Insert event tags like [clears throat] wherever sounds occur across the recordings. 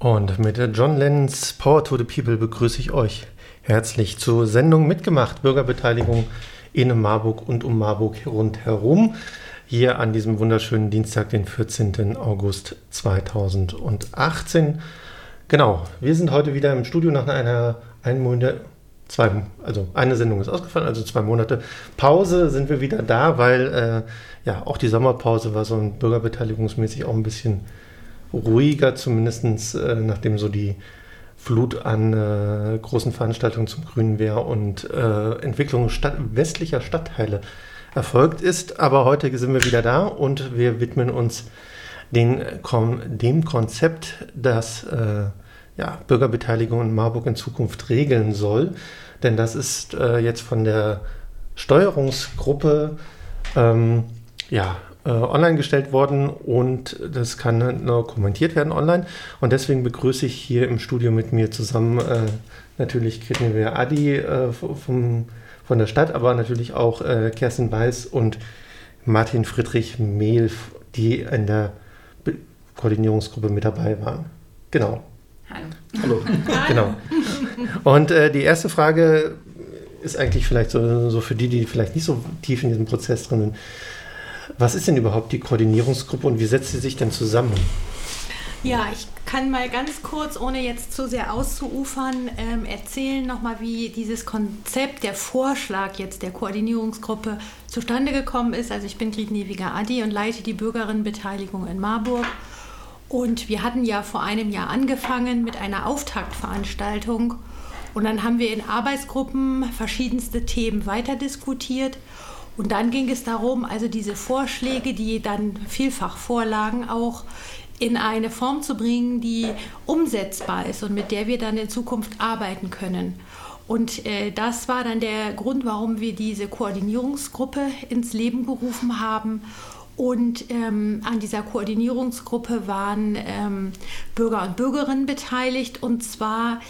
Und mit John Lennons Power to the People begrüße ich euch herzlich zur Sendung Mitgemacht, Bürgerbeteiligung in Marburg und um Marburg rundherum. Hier an diesem wunderschönen Dienstag, den 14. August 2018. Genau, wir sind heute wieder im Studio nach einer einen zwei, also eine Sendung ist ausgefallen, also zwei Monate Pause sind wir wieder da, weil äh, ja auch die Sommerpause war so ein bürgerbeteiligungsmäßig auch ein bisschen ruhiger, zumindest äh, nachdem so die Flut an äh, großen Veranstaltungen zum Grünen Wehr und äh, Entwicklung Stadt, westlicher Stadtteile erfolgt ist. Aber heute sind wir wieder da und wir widmen uns den, dem Konzept, das äh, ja, Bürgerbeteiligung in Marburg in Zukunft regeln soll. Denn das ist äh, jetzt von der Steuerungsgruppe ähm, ja, äh, online gestellt worden und das kann nur kommentiert werden online. Und deswegen begrüße ich hier im Studio mit mir zusammen äh, natürlich Gretchen Adi äh, vom, von der Stadt, aber natürlich auch äh, Kerstin Weiß und Martin Friedrich Mehl, die in der Be Koordinierungsgruppe mit dabei waren. Genau. Hallo. Hallo. genau. Und äh, die erste Frage ist eigentlich vielleicht so, so, für die, die vielleicht nicht so tief in diesem Prozess drin sind. Was ist denn überhaupt die Koordinierungsgruppe und wie setzt sie sich denn zusammen? Ja, ich kann mal ganz kurz, ohne jetzt zu sehr auszuufern, ähm, erzählen nochmal, wie dieses Konzept, der Vorschlag jetzt der Koordinierungsgruppe zustande gekommen ist. Also ich bin Grit Neviger Adi und leite die Bürgerinnenbeteiligung in Marburg. Und wir hatten ja vor einem Jahr angefangen mit einer Auftaktveranstaltung. Und dann haben wir in Arbeitsgruppen verschiedenste Themen weiter diskutiert. Und dann ging es darum, also diese Vorschläge, die dann vielfach vorlagen, auch in eine Form zu bringen, die umsetzbar ist und mit der wir dann in Zukunft arbeiten können. Und äh, das war dann der Grund, warum wir diese Koordinierungsgruppe ins Leben gerufen haben. Und ähm, an dieser Koordinierungsgruppe waren ähm, Bürger und Bürgerinnen beteiligt und zwar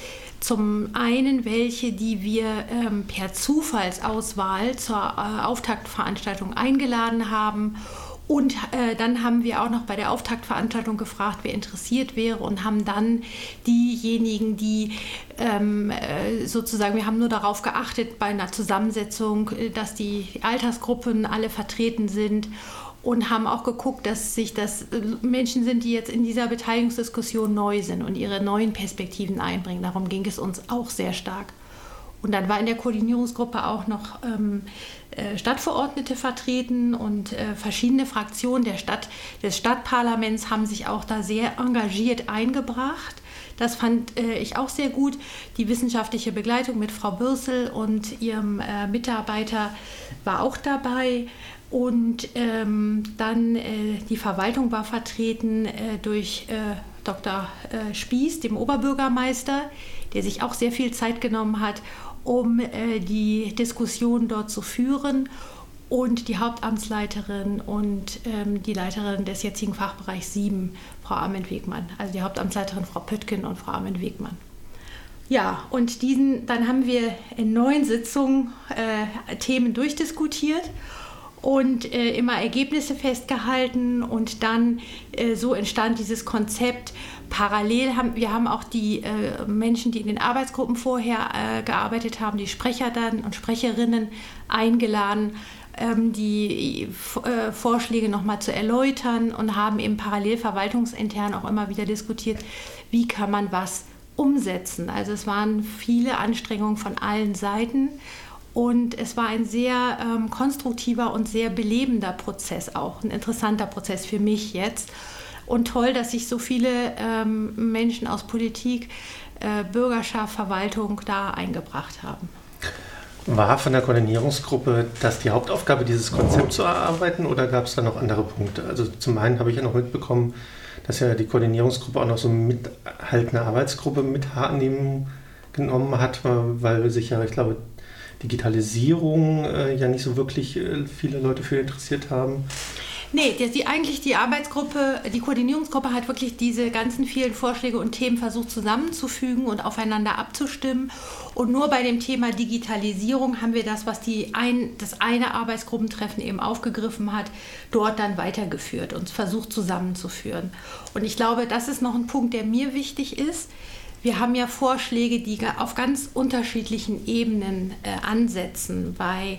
zum einen welche, die wir ähm, per Zufallsauswahl zur äh, Auftaktveranstaltung eingeladen haben. Und äh, dann haben wir auch noch bei der Auftaktveranstaltung gefragt, wer interessiert wäre und haben dann diejenigen, die ähm, äh, sozusagen, wir haben nur darauf geachtet bei einer Zusammensetzung, äh, dass die Altersgruppen alle vertreten sind und haben auch geguckt, dass sich das äh, Menschen sind, die jetzt in dieser Beteiligungsdiskussion neu sind und ihre neuen Perspektiven einbringen. Darum ging es uns auch sehr stark. Und dann war in der Koordinierungsgruppe auch noch ähm, äh, Stadtverordnete vertreten und äh, verschiedene Fraktionen der Stadt, des Stadtparlaments haben sich auch da sehr engagiert eingebracht. Das fand äh, ich auch sehr gut. Die wissenschaftliche Begleitung mit Frau Bürsel und ihrem äh, Mitarbeiter war auch dabei. Und ähm, dann äh, die Verwaltung war vertreten äh, durch Dr. Spieß, dem Oberbürgermeister, der sich auch sehr viel Zeit genommen hat, um äh, die Diskussion dort zu führen. Und die Hauptamtsleiterin und ähm, die Leiterin des jetzigen Fachbereichs 7, Frau Armin-Wegmann. Also die Hauptamtsleiterin Frau Pöttgen und Frau Armin-Wegmann. Ja, und diesen, dann haben wir in neun Sitzungen äh, Themen durchdiskutiert und äh, immer Ergebnisse festgehalten und dann äh, so entstand dieses Konzept. Parallel haben wir haben auch die äh, Menschen, die in den Arbeitsgruppen vorher äh, gearbeitet haben, die Sprecher dann und Sprecherinnen eingeladen, ähm, die äh, Vorschläge nochmal zu erläutern und haben eben parallel verwaltungsintern auch immer wieder diskutiert, wie kann man was umsetzen. Also es waren viele Anstrengungen von allen Seiten und es war ein sehr ähm, konstruktiver und sehr belebender Prozess auch, ein interessanter Prozess für mich jetzt. Und toll, dass sich so viele ähm, Menschen aus Politik, äh, Bürgerschaft, Verwaltung da eingebracht haben. War von der Koordinierungsgruppe das die Hauptaufgabe, dieses Konzept zu erarbeiten oder gab es da noch andere Punkte? Also zum einen habe ich ja noch mitbekommen, dass ja die Koordinierungsgruppe auch noch so mit halt eine Arbeitsgruppe mit genommen hat, weil sich ja, ich glaube, Digitalisierung äh, ja nicht so wirklich äh, viele Leute für interessiert haben. Nee, die, die, eigentlich die Arbeitsgruppe, die Koordinierungsgruppe hat wirklich diese ganzen vielen Vorschläge und Themen versucht zusammenzufügen und aufeinander abzustimmen. Und nur bei dem Thema Digitalisierung haben wir das, was die ein, das eine Arbeitsgruppentreffen eben aufgegriffen hat, dort dann weitergeführt und versucht zusammenzuführen. Und ich glaube, das ist noch ein Punkt, der mir wichtig ist. Wir haben ja Vorschläge, die auf ganz unterschiedlichen Ebenen äh, ansetzen, bei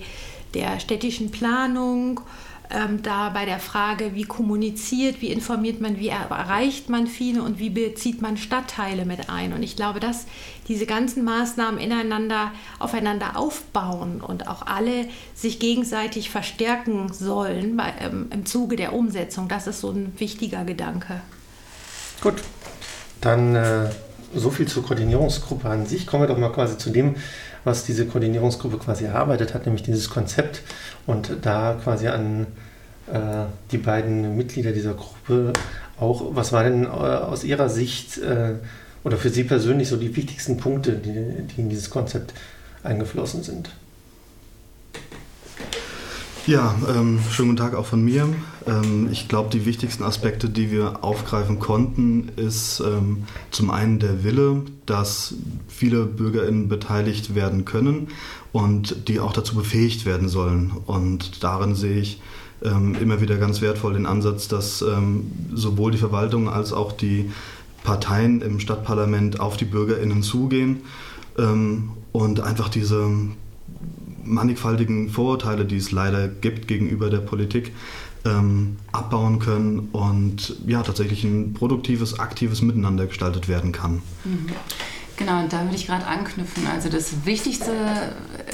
der städtischen Planung, ähm, da bei der Frage, wie kommuniziert, wie informiert man, wie erreicht man viele und wie bezieht man Stadtteile mit ein. Und ich glaube, dass diese ganzen Maßnahmen ineinander, aufeinander aufbauen und auch alle sich gegenseitig verstärken sollen bei, ähm, im Zuge der Umsetzung, das ist so ein wichtiger Gedanke. Gut, dann äh, so viel zur Koordinierungsgruppe an sich. Kommen wir doch mal quasi zu dem, was diese Koordinierungsgruppe quasi erarbeitet hat, nämlich dieses Konzept und da quasi an äh, die beiden Mitglieder dieser Gruppe auch, was war denn äh, aus Ihrer Sicht äh, oder für Sie persönlich so die wichtigsten Punkte, die, die in dieses Konzept eingeflossen sind? Ja, ähm, schönen guten Tag auch von mir. Ähm, ich glaube, die wichtigsten Aspekte, die wir aufgreifen konnten, ist ähm, zum einen der Wille, dass viele BürgerInnen beteiligt werden können und die auch dazu befähigt werden sollen. Und darin sehe ich ähm, immer wieder ganz wertvoll den Ansatz, dass ähm, sowohl die Verwaltung als auch die Parteien im Stadtparlament auf die BürgerInnen zugehen ähm, und einfach diese mannigfaltigen Vorurteile, die es leider gibt gegenüber der Politik, ähm, abbauen können und ja, tatsächlich ein produktives, aktives Miteinander gestaltet werden kann. Mhm. Genau, und da würde ich gerade anknüpfen. Also das Wichtigste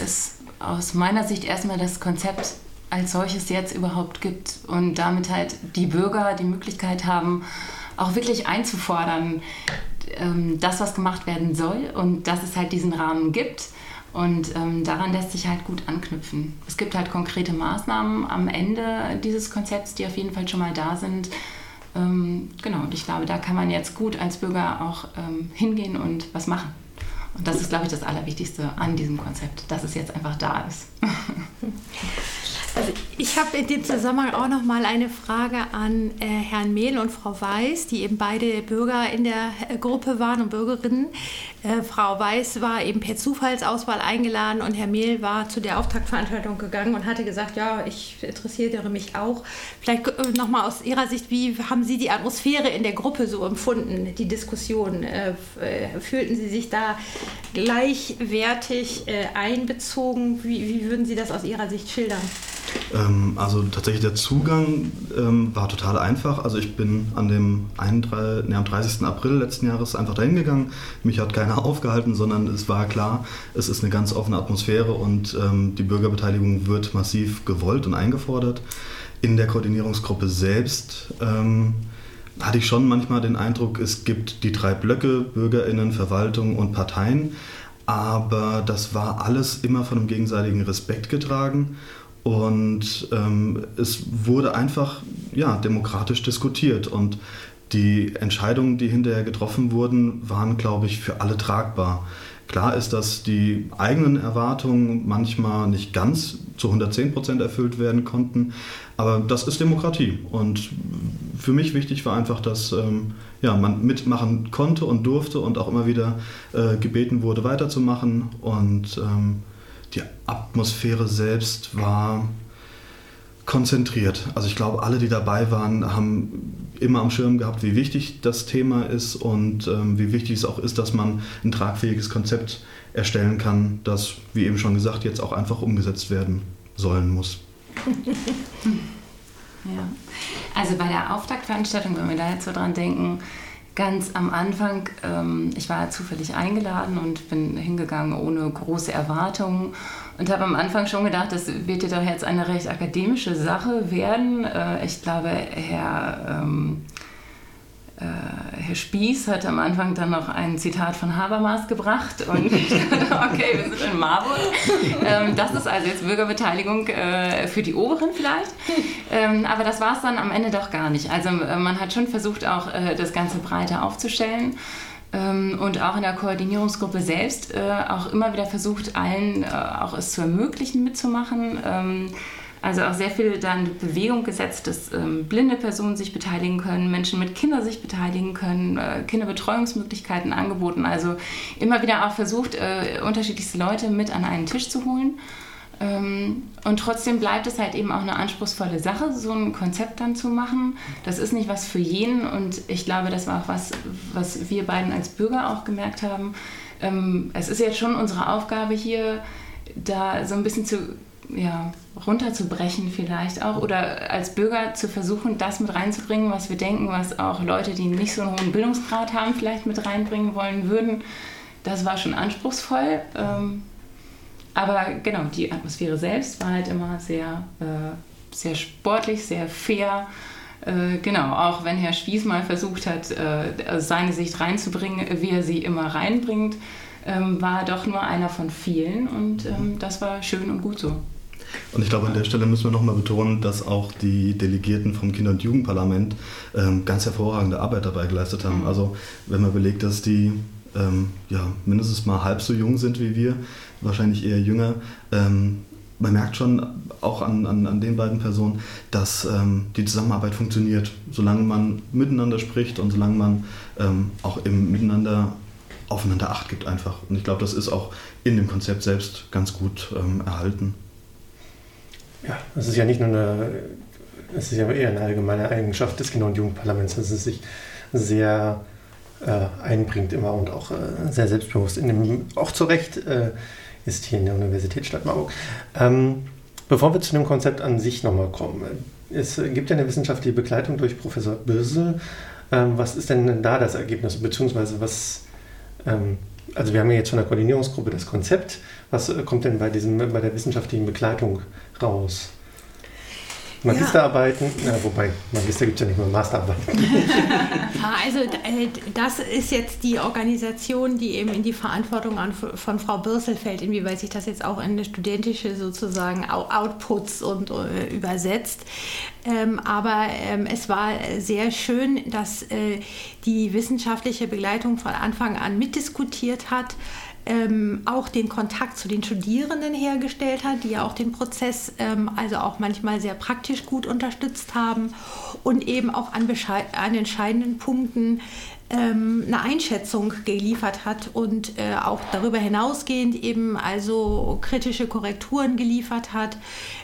ist aus meiner Sicht erstmal das Konzept als solches jetzt überhaupt gibt und damit halt die Bürger die Möglichkeit haben, auch wirklich einzufordern, ähm, das, was gemacht werden soll und dass es halt diesen Rahmen gibt und ähm, daran lässt sich halt gut anknüpfen. Es gibt halt konkrete Maßnahmen am Ende dieses Konzepts, die auf jeden Fall schon mal da sind. Ähm, genau, und ich glaube, da kann man jetzt gut als Bürger auch ähm, hingehen und was machen. Und das ist, glaube ich, das Allerwichtigste an diesem Konzept, dass es jetzt einfach da ist. [laughs] Also ich habe in dem Zusammenhang auch noch mal eine Frage an äh, Herrn Mehl und Frau Weiß, die eben beide Bürger in der äh, Gruppe waren und Bürgerinnen. Äh, Frau Weiß war eben per Zufallsauswahl eingeladen und Herr Mehl war zu der Auftaktveranstaltung gegangen und hatte gesagt, ja, ich interessiere mich auch. Vielleicht äh, noch mal aus Ihrer Sicht, wie haben Sie die Atmosphäre in der Gruppe so empfunden, die Diskussion? Äh, äh, fühlten Sie sich da gleichwertig einbezogen? Wie, wie würden Sie das aus Ihrer Sicht schildern? Ähm, also tatsächlich der Zugang ähm, war total einfach. Also ich bin an dem 31, nee, am 30. April letzten Jahres einfach dahin gegangen. Mich hat keiner [laughs] aufgehalten, sondern es war klar, es ist eine ganz offene Atmosphäre und ähm, die Bürgerbeteiligung wird massiv gewollt und eingefordert. In der Koordinierungsgruppe selbst ähm, hatte ich schon manchmal den Eindruck, es gibt die drei Blöcke, Bürgerinnen, Verwaltung und Parteien. Aber das war alles immer von einem gegenseitigen Respekt getragen und ähm, es wurde einfach ja, demokratisch diskutiert. Und die Entscheidungen, die hinterher getroffen wurden, waren, glaube ich, für alle tragbar. Klar ist, dass die eigenen Erwartungen manchmal nicht ganz zu 110 Prozent erfüllt werden konnten, aber das ist Demokratie. Und für mich wichtig war einfach, dass ähm, ja, man mitmachen konnte und durfte und auch immer wieder äh, gebeten wurde, weiterzumachen. Und ähm, die Atmosphäre selbst war konzentriert. Also ich glaube, alle, die dabei waren, haben immer am Schirm gehabt, wie wichtig das Thema ist und ähm, wie wichtig es auch ist, dass man ein tragfähiges Konzept erstellen kann, das, wie eben schon gesagt, jetzt auch einfach umgesetzt werden sollen muss. [laughs] ja. Also bei der Auftaktveranstaltung, wenn wir da jetzt so dran denken, ganz am Anfang, ähm, ich war zufällig eingeladen und bin hingegangen ohne große Erwartungen und habe am Anfang schon gedacht, das wird ja doch jetzt eine recht akademische Sache werden. Äh, ich glaube, Herr, ähm, äh, Herr Spieß hat am Anfang dann noch ein Zitat von Habermas gebracht und [laughs] ich dachte, okay, wir sind in Marburg. Ähm, das ist also jetzt Bürgerbeteiligung äh, für die Oberen vielleicht. Ähm, aber das war es dann am Ende doch gar nicht. Also äh, man hat schon versucht, auch äh, das Ganze breiter aufzustellen. Ähm, und auch in der Koordinierungsgruppe selbst äh, auch immer wieder versucht, allen äh, auch es zu ermöglichen, mitzumachen. Also auch sehr viel da in Bewegung gesetzt, dass ähm, blinde Personen sich beteiligen können, Menschen mit Kindern sich beteiligen können, äh, Kinderbetreuungsmöglichkeiten angeboten. Also immer wieder auch versucht, äh, unterschiedlichste Leute mit an einen Tisch zu holen. Ähm, und trotzdem bleibt es halt eben auch eine anspruchsvolle Sache, so ein Konzept dann zu machen. Das ist nicht was für jeden und ich glaube, das war auch was, was wir beiden als Bürger auch gemerkt haben. Ähm, es ist jetzt schon unsere Aufgabe hier, da so ein bisschen zu ja, runterzubrechen vielleicht auch oder als Bürger zu versuchen, das mit reinzubringen, was wir denken, was auch Leute, die nicht so einen hohen Bildungsgrad haben, vielleicht mit reinbringen wollen würden. Das war schon anspruchsvoll. Ähm, aber genau, die Atmosphäre selbst war halt immer sehr, äh, sehr sportlich, sehr fair. Äh, genau, auch wenn Herr Spieß mal versucht hat, äh, seine Sicht reinzubringen, wie er sie immer reinbringt, ähm, war er doch nur einer von vielen und ähm, das war schön und gut so. Und ich glaube, an der Stelle müssen wir nochmal betonen, dass auch die Delegierten vom Kinder- und Jugendparlament ähm, ganz hervorragende Arbeit dabei geleistet haben. Mhm. Also wenn man überlegt, dass die ähm, ja, mindestens mal halb so jung sind wie wir, wahrscheinlich eher jünger. Ähm, man merkt schon auch an, an, an den beiden Personen, dass ähm, die Zusammenarbeit funktioniert, solange man miteinander spricht und solange man ähm, auch im Miteinander aufeinander Acht gibt einfach. Und ich glaube, das ist auch in dem Konzept selbst ganz gut ähm, erhalten. Ja, das ist ja nicht nur eine, es ist ja eher eine allgemeine Eigenschaft des Kinder- und Jugendparlaments, dass es sich sehr äh, einbringt immer und auch äh, sehr selbstbewusst, in dem, auch zu Recht äh, ist hier in der Universitätsstadt Marburg. Ähm, bevor wir zu dem Konzept an sich nochmal kommen, es gibt ja eine wissenschaftliche Begleitung durch Professor Bürsel. Ähm, was ist denn da das Ergebnis, beziehungsweise was, ähm, also wir haben ja jetzt von der Koordinierungsgruppe das Konzept, was äh, kommt denn bei, diesem, bei der wissenschaftlichen Begleitung raus? Magisterarbeiten, ja. ja, wobei Magister gibt es ja nicht mehr Masterarbeiten. [laughs] also äh, das ist jetzt die Organisation, die eben in die Verantwortung von Frau Bürsel fällt, inwieweit sich das jetzt auch in eine studentische sozusagen Outputs und äh, übersetzt. Ähm, aber ähm, es war sehr schön, dass äh, die wissenschaftliche Begleitung von Anfang an mitdiskutiert hat ähm, auch den Kontakt zu den Studierenden hergestellt hat, die ja auch den Prozess ähm, also auch manchmal sehr praktisch gut unterstützt haben und eben auch an, an entscheidenden Punkten ähm, eine Einschätzung geliefert hat und äh, auch darüber hinausgehend eben also kritische Korrekturen geliefert hat,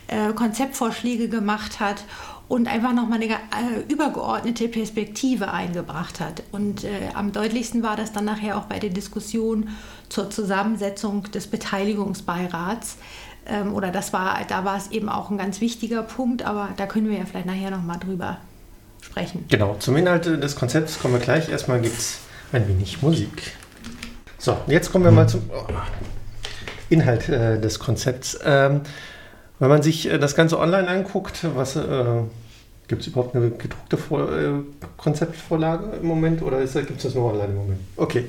äh, Konzeptvorschläge gemacht hat und einfach nochmal eine äh, übergeordnete Perspektive eingebracht hat. Und äh, am deutlichsten war das dann nachher auch bei der Diskussion zur Zusammensetzung des Beteiligungsbeirats. Ähm, oder das war, da war es eben auch ein ganz wichtiger Punkt, aber da können wir ja vielleicht nachher nochmal drüber sprechen. Genau, zum Inhalt des Konzepts kommen wir gleich. Erstmal gibt es ein wenig Musik. So, jetzt kommen wir mal zum oh, Inhalt äh, des Konzepts. Ähm, wenn man sich äh, das Ganze online anguckt, was äh, gibt es überhaupt eine gedruckte Vor äh, Konzeptvorlage im Moment oder gibt es das nur online im Moment? Okay.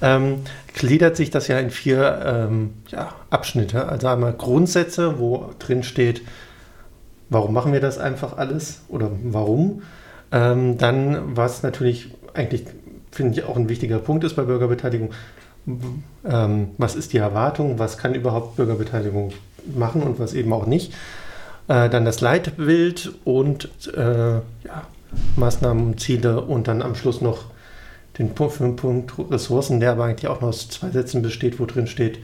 Ähm, gliedert sich das ja in vier ähm, ja, Abschnitte. Also einmal Grundsätze, wo drin steht, warum machen wir das einfach alles oder warum. Ähm, dann, was natürlich eigentlich, finde ich, auch ein wichtiger Punkt ist bei Bürgerbeteiligung, ähm, was ist die Erwartung, was kann überhaupt Bürgerbeteiligung machen und was eben auch nicht. Äh, dann das Leitbild und äh, ja, Maßnahmen, Ziele und dann am Schluss noch den Punkt, Punkt Ressourcen, der aber eigentlich auch nur aus zwei Sätzen besteht, wo drin steht,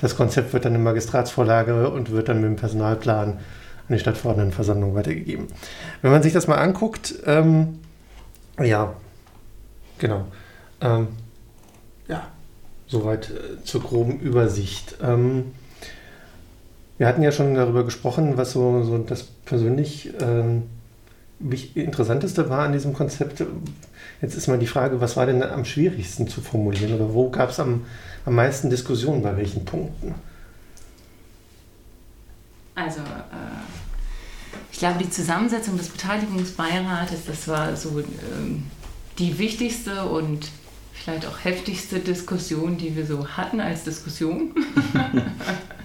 das Konzept wird dann in Magistratsvorlage und wird dann mit dem Personalplan an die Stadtverordnetenversammlung weitergegeben. Wenn man sich das mal anguckt, ähm, ja, genau. Ähm, ja, soweit äh, zur groben Übersicht. Ähm, wir hatten ja schon darüber gesprochen, was so, so das persönlich ähm, Interessanteste war an diesem Konzept. Jetzt ist mal die Frage, was war denn am schwierigsten zu formulieren oder wo gab es am, am meisten Diskussionen bei welchen Punkten? Also, äh, ich glaube, die Zusammensetzung des Beteiligungsbeirates, das war so äh, die wichtigste und vielleicht auch heftigste Diskussion, die wir so hatten als Diskussion. [laughs]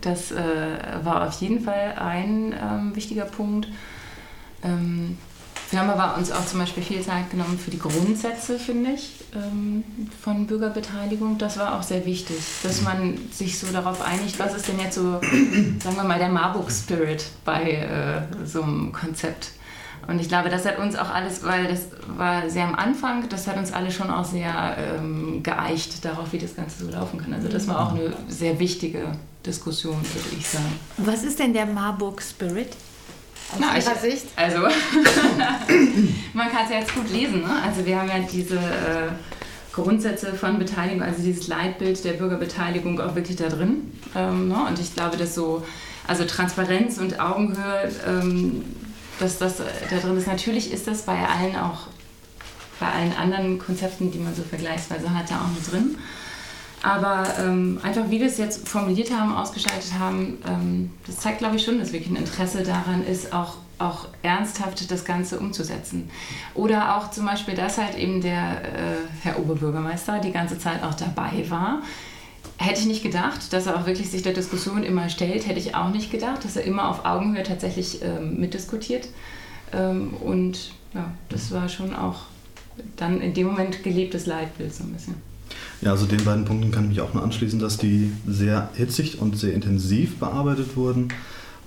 Das äh, war auf jeden Fall ein ähm, wichtiger Punkt. Ähm, Wir haben aber uns auch zum Beispiel viel Zeit genommen für die Grundsätze, finde ich, ähm, von Bürgerbeteiligung. Das war auch sehr wichtig, dass man sich so darauf einigt, was ist denn jetzt so, [clears throat] sagen wir mal, der Marburg-Spirit bei äh, so einem Konzept. Und ich glaube, das hat uns auch alles, weil das war sehr am Anfang, das hat uns alle schon auch sehr ähm, geeicht darauf, wie das Ganze so laufen kann. Also das war auch eine sehr wichtige Diskussion, würde ich sagen. Was ist denn der Marburg Spirit? Aus Na, ich, Sicht? Also, [laughs] man kann es ja jetzt gut lesen. Ne? Also wir haben ja diese äh, Grundsätze von Beteiligung, also dieses Leitbild der Bürgerbeteiligung auch wirklich da drin. Ähm, ne? Und ich glaube, dass so, also Transparenz und Augenhöhe, ähm, dass das da drin ist. Natürlich ist das bei allen auch, bei allen anderen Konzepten, die man so vergleichsweise hat, da auch mit drin. Aber ähm, einfach wie wir es jetzt formuliert haben, ausgestaltet haben, ähm, das zeigt, glaube ich, schon, dass wirklich ein Interesse daran ist, auch, auch ernsthaft das Ganze umzusetzen. Oder auch zum Beispiel, dass halt eben der äh, Herr Oberbürgermeister die ganze Zeit auch dabei war. Hätte ich nicht gedacht, dass er auch wirklich sich der Diskussion immer stellt, hätte ich auch nicht gedacht, dass er immer auf Augenhöhe tatsächlich ähm, mitdiskutiert. Ähm, und ja, das war schon auch dann in dem Moment gelebtes Leitbild so ein bisschen. Ja, also den beiden Punkten kann ich mich auch nur anschließen, dass die sehr hitzig und sehr intensiv bearbeitet wurden.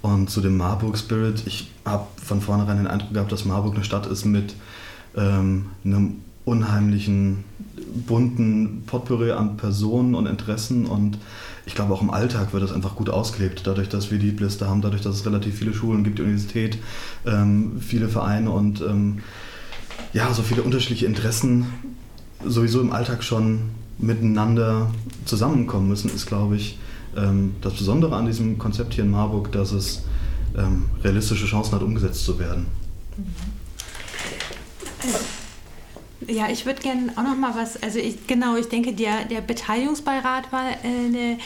Und zu dem Marburg Spirit, ich habe von vornherein den Eindruck gehabt, dass Marburg eine Stadt ist mit ähm, einem unheimlichen, bunten Potpourri an Personen und Interessen und ich glaube auch im Alltag wird das einfach gut ausgelebt, dadurch, dass wir die Liste haben, dadurch, dass es relativ viele Schulen gibt, die Universität, ähm, viele Vereine und ähm, ja, so viele unterschiedliche Interessen sowieso im Alltag schon miteinander zusammenkommen müssen, ist, glaube ich, ähm, das Besondere an diesem Konzept hier in Marburg, dass es ähm, realistische Chancen hat, umgesetzt zu werden. Ja, ich würde gerne auch noch mal was, also ich, genau, ich denke, der, der Beteiligungsbeirat war äh, eine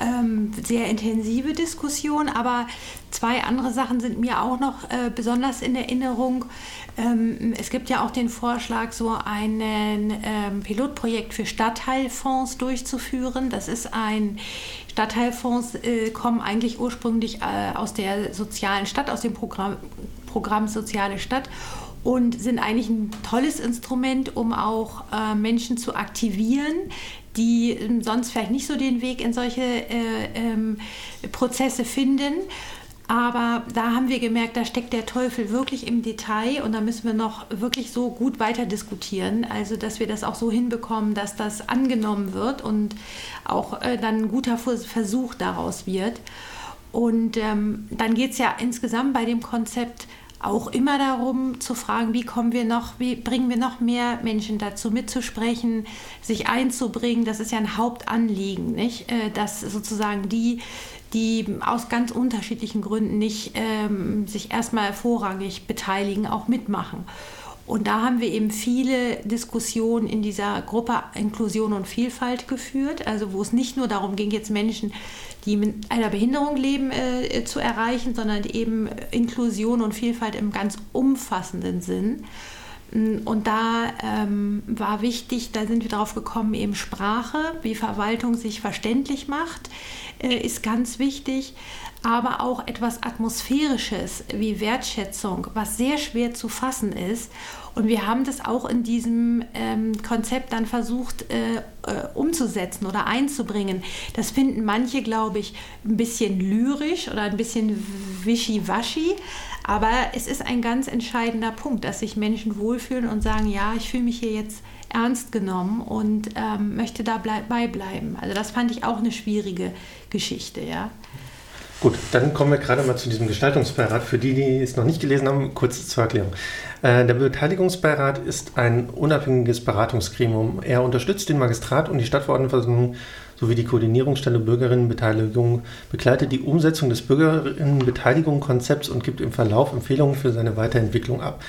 ähm, sehr intensive Diskussion, aber zwei andere Sachen sind mir auch noch äh, besonders in Erinnerung. Ähm, es gibt ja auch den Vorschlag, so ein ähm, Pilotprojekt für Stadtteilfonds durchzuführen. Das ist ein Stadtteilfonds, äh, kommen eigentlich ursprünglich äh, aus der sozialen Stadt, aus dem Programm, Programm Soziale Stadt und sind eigentlich ein tolles Instrument, um auch äh, Menschen zu aktivieren, die ähm, sonst vielleicht nicht so den Weg in solche äh, ähm, Prozesse finden. Aber da haben wir gemerkt, da steckt der Teufel wirklich im Detail und da müssen wir noch wirklich so gut weiter diskutieren. Also, dass wir das auch so hinbekommen, dass das angenommen wird und auch äh, dann ein guter Versuch daraus wird. Und ähm, dann geht es ja insgesamt bei dem Konzept auch immer darum zu fragen, wie kommen wir noch, wie bringen wir noch mehr Menschen dazu mitzusprechen, sich einzubringen. Das ist ja ein Hauptanliegen, nicht? Äh, dass sozusagen die, die aus ganz unterschiedlichen Gründen nicht ähm, sich erstmal vorrangig beteiligen, auch mitmachen. Und da haben wir eben viele Diskussionen in dieser Gruppe Inklusion und Vielfalt geführt, also wo es nicht nur darum ging, jetzt Menschen die mit einer Behinderung leben, äh, zu erreichen, sondern eben Inklusion und Vielfalt im ganz umfassenden Sinn. Mm, und da ähm, war wichtig, da sind wir darauf gekommen, eben Sprache, wie Verwaltung sich verständlich macht, äh, ist ganz wichtig aber auch etwas Atmosphärisches wie Wertschätzung, was sehr schwer zu fassen ist. Und wir haben das auch in diesem ähm, Konzept dann versucht äh, äh, umzusetzen oder einzubringen. Das finden manche, glaube ich, ein bisschen lyrisch oder ein bisschen wischiwaschi. Aber es ist ein ganz entscheidender Punkt, dass sich Menschen wohlfühlen und sagen, ja, ich fühle mich hier jetzt ernst genommen und ähm, möchte dabei bleiben. Also das fand ich auch eine schwierige Geschichte, ja. Gut, dann kommen wir gerade mal zu diesem Gestaltungsbeirat. Für die, die es noch nicht gelesen haben, kurz zur Erklärung. Äh, der Beteiligungsbeirat ist ein unabhängiges Beratungsgremium. Er unterstützt den Magistrat und die Stadtverordnetenversammlung sowie die Koordinierungsstelle Bürgerinnenbeteiligung, begleitet die Umsetzung des Bürgerinnenbeteiligungskonzepts und gibt im Verlauf Empfehlungen für seine Weiterentwicklung ab.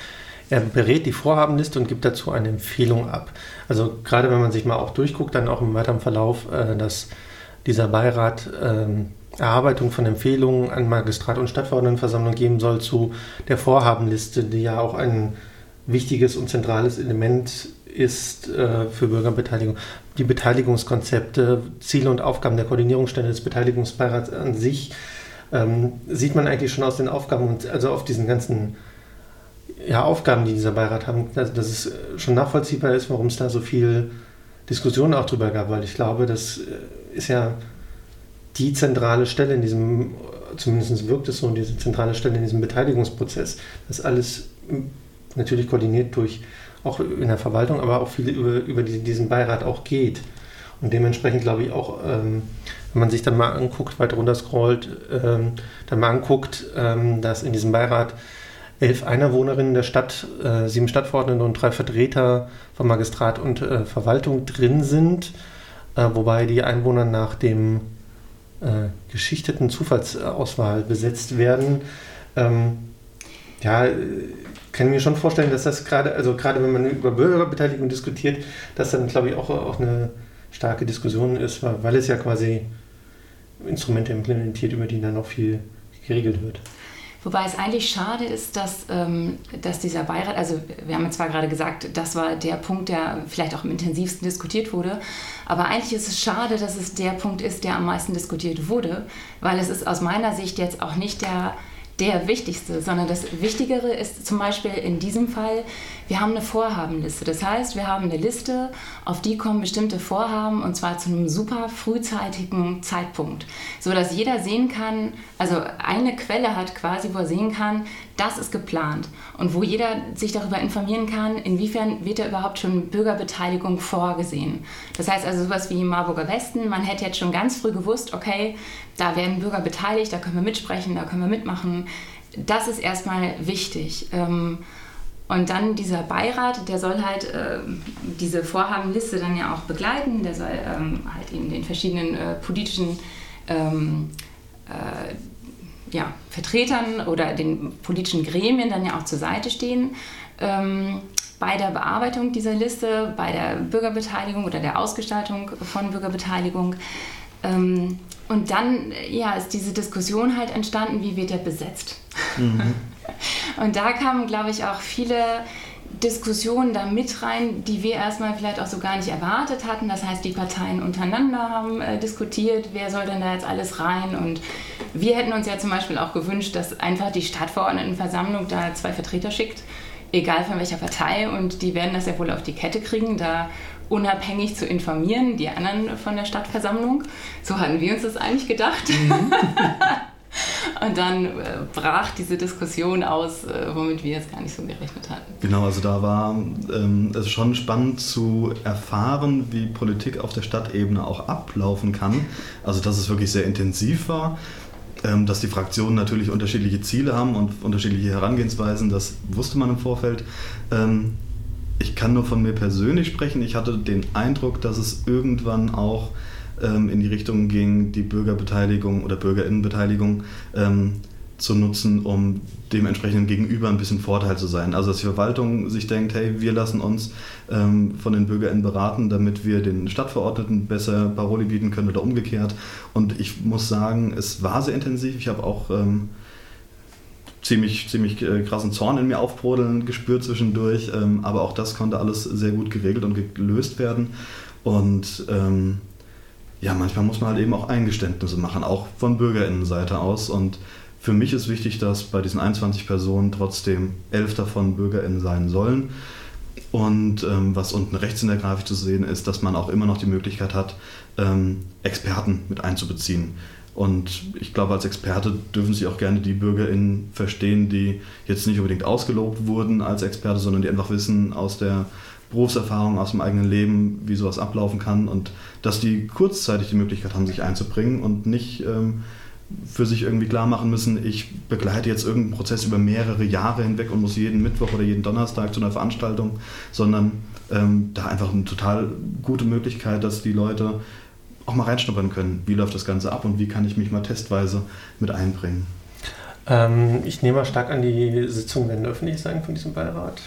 Er berät die Vorhabenliste und gibt dazu eine Empfehlung ab. Also gerade wenn man sich mal auch durchguckt, dann auch im weiteren Verlauf, äh, dass dieser Beirat ähm, Erarbeitung von Empfehlungen an Magistrat und Stadtverordnetenversammlung geben soll zu der Vorhabenliste, die ja auch ein wichtiges und zentrales Element ist äh, für Bürgerbeteiligung. Die Beteiligungskonzepte, Ziele und Aufgaben der Koordinierungsstelle des Beteiligungsbeirats an sich ähm, sieht man eigentlich schon aus den Aufgaben und also auf diesen ganzen ja, Aufgaben, die dieser Beirat haben, dass, dass es schon nachvollziehbar ist, warum es da so viel Diskussion auch drüber gab, weil ich glaube, das äh, ist ja die zentrale Stelle in diesem, zumindest wirkt es so, diese zentrale Stelle in diesem Beteiligungsprozess. Das alles natürlich koordiniert durch, auch in der Verwaltung, aber auch viel über, über diesen Beirat auch geht. Und dementsprechend glaube ich auch, ähm, wenn man sich dann mal anguckt, weiter runter scrollt, ähm, dann mal anguckt, ähm, dass in diesem Beirat elf Einwohnerinnen der Stadt, äh, sieben Stadtverordnete und drei Vertreter von Magistrat und äh, Verwaltung drin sind, äh, wobei die Einwohner nach dem äh, geschichteten Zufallsauswahl besetzt werden. Ähm, ja, kann ich mir schon vorstellen, dass das gerade, also gerade wenn man über Bürgerbeteiligung diskutiert, dass dann, glaube ich, auch, auch eine starke Diskussion ist, weil es ja quasi Instrumente implementiert, über die dann noch viel geregelt wird. Wobei es eigentlich schade ist, dass, ähm, dass dieser Beirat, also wir haben ja zwar gerade gesagt, das war der Punkt, der vielleicht auch am intensivsten diskutiert wurde, aber eigentlich ist es schade, dass es der Punkt ist, der am meisten diskutiert wurde, weil es ist aus meiner Sicht jetzt auch nicht der der wichtigste, sondern das Wichtigere ist zum Beispiel in diesem Fall, wir haben eine Vorhabenliste. Das heißt, wir haben eine Liste, auf die kommen bestimmte Vorhaben und zwar zu einem super frühzeitigen Zeitpunkt, so dass jeder sehen kann, also eine Quelle hat quasi, wo er sehen kann, das ist geplant und wo jeder sich darüber informieren kann, inwiefern wird da überhaupt schon Bürgerbeteiligung vorgesehen. Das heißt also sowas wie Marburger Westen, man hätte jetzt schon ganz früh gewusst, okay, da werden Bürger beteiligt, da können wir mitsprechen, da können wir mitmachen. Das ist erstmal wichtig. Ähm, und dann dieser Beirat, der soll halt äh, diese Vorhabenliste dann ja auch begleiten, der soll ähm, halt eben den verschiedenen äh, politischen ähm, äh, ja, Vertretern oder den politischen Gremien dann ja auch zur Seite stehen ähm, bei der Bearbeitung dieser Liste, bei der Bürgerbeteiligung oder der Ausgestaltung von Bürgerbeteiligung. Ähm, und dann ja, ist diese Diskussion halt entstanden, wie wird er besetzt? Mhm. [laughs] und da kamen, glaube ich, auch viele Diskussionen da mit rein, die wir erstmal vielleicht auch so gar nicht erwartet hatten. Das heißt, die Parteien untereinander haben äh, diskutiert, wer soll denn da jetzt alles rein. Und wir hätten uns ja zum Beispiel auch gewünscht, dass einfach die Stadtverordnetenversammlung da zwei Vertreter schickt, egal von welcher Partei. Und die werden das ja wohl auf die Kette kriegen, da unabhängig zu informieren, die anderen von der Stadtversammlung. So hatten wir uns das eigentlich gedacht. Mhm. [laughs] Und dann äh, brach diese Diskussion aus, äh, womit wir jetzt gar nicht so gerechnet hatten. Genau, also da war ähm, es schon spannend zu erfahren, wie Politik auf der Stadtebene auch ablaufen kann. Also dass es wirklich sehr intensiv war. Ähm, dass die Fraktionen natürlich unterschiedliche Ziele haben und unterschiedliche Herangehensweisen, das wusste man im Vorfeld. Ähm, ich kann nur von mir persönlich sprechen. Ich hatte den Eindruck, dass es irgendwann auch ähm, in die Richtung ging, die Bürgerbeteiligung oder Bürgerinnenbeteiligung ähm, zu nutzen, um dem entsprechenden Gegenüber ein bisschen Vorteil zu sein. Also dass die Verwaltung sich denkt, hey, wir lassen uns ähm, von den BürgerInnen beraten, damit wir den Stadtverordneten besser Paroli bieten können oder umgekehrt. Und ich muss sagen, es war sehr intensiv. Ich habe auch ähm, ziemlich, ziemlich äh, krassen Zorn in mir aufbrodeln gespürt zwischendurch, ähm, aber auch das konnte alles sehr gut geregelt und gelöst werden. Und ähm, ja, manchmal muss man halt eben auch Eingeständnisse machen, auch von BürgerInnenseite aus. Und für mich ist wichtig, dass bei diesen 21 Personen trotzdem elf davon BürgerInnen sein sollen. Und ähm, was unten rechts in der Grafik zu sehen ist, dass man auch immer noch die Möglichkeit hat, ähm, Experten mit einzubeziehen. Und ich glaube, als Experte dürfen sich auch gerne die BürgerInnen verstehen, die jetzt nicht unbedingt ausgelobt wurden als Experte, sondern die einfach wissen aus der Berufserfahrung, aus dem eigenen Leben, wie sowas ablaufen kann. Und dass die kurzzeitig die Möglichkeit haben, sich einzubringen und nicht ähm, für sich irgendwie klar machen müssen, ich begleite jetzt irgendeinen Prozess über mehrere Jahre hinweg und muss jeden Mittwoch oder jeden Donnerstag zu einer Veranstaltung, sondern ähm, da einfach eine total gute Möglichkeit, dass die Leute auch mal reinschnuppern können. Wie läuft das Ganze ab und wie kann ich mich mal testweise mit einbringen? Ähm, ich nehme mal stark an, die Sitzungen werden öffentlich sein von diesem Beirat.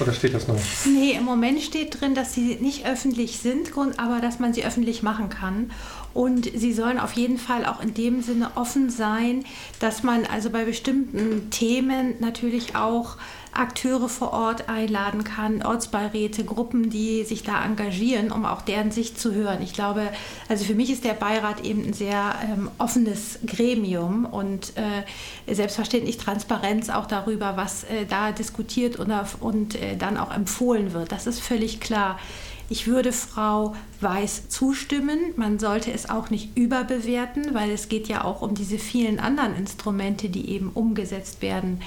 Oder steht das noch? Nee, im Moment steht drin, dass sie nicht öffentlich sind, aber dass man sie öffentlich machen kann. Und sie sollen auf jeden Fall auch in dem Sinne offen sein, dass man also bei bestimmten Themen natürlich auch Akteure vor Ort einladen kann, Ortsbeiräte, Gruppen, die sich da engagieren, um auch deren Sicht zu hören. Ich glaube, also für mich ist der Beirat eben ein sehr ähm, offenes Gremium und äh, selbstverständlich Transparenz auch darüber, was äh, da diskutiert und, und äh, dann auch empfohlen wird. Das ist völlig klar. Ich würde Frau Weiß zustimmen. Man sollte es auch nicht überbewerten, weil es geht ja auch um diese vielen anderen Instrumente, die eben umgesetzt werden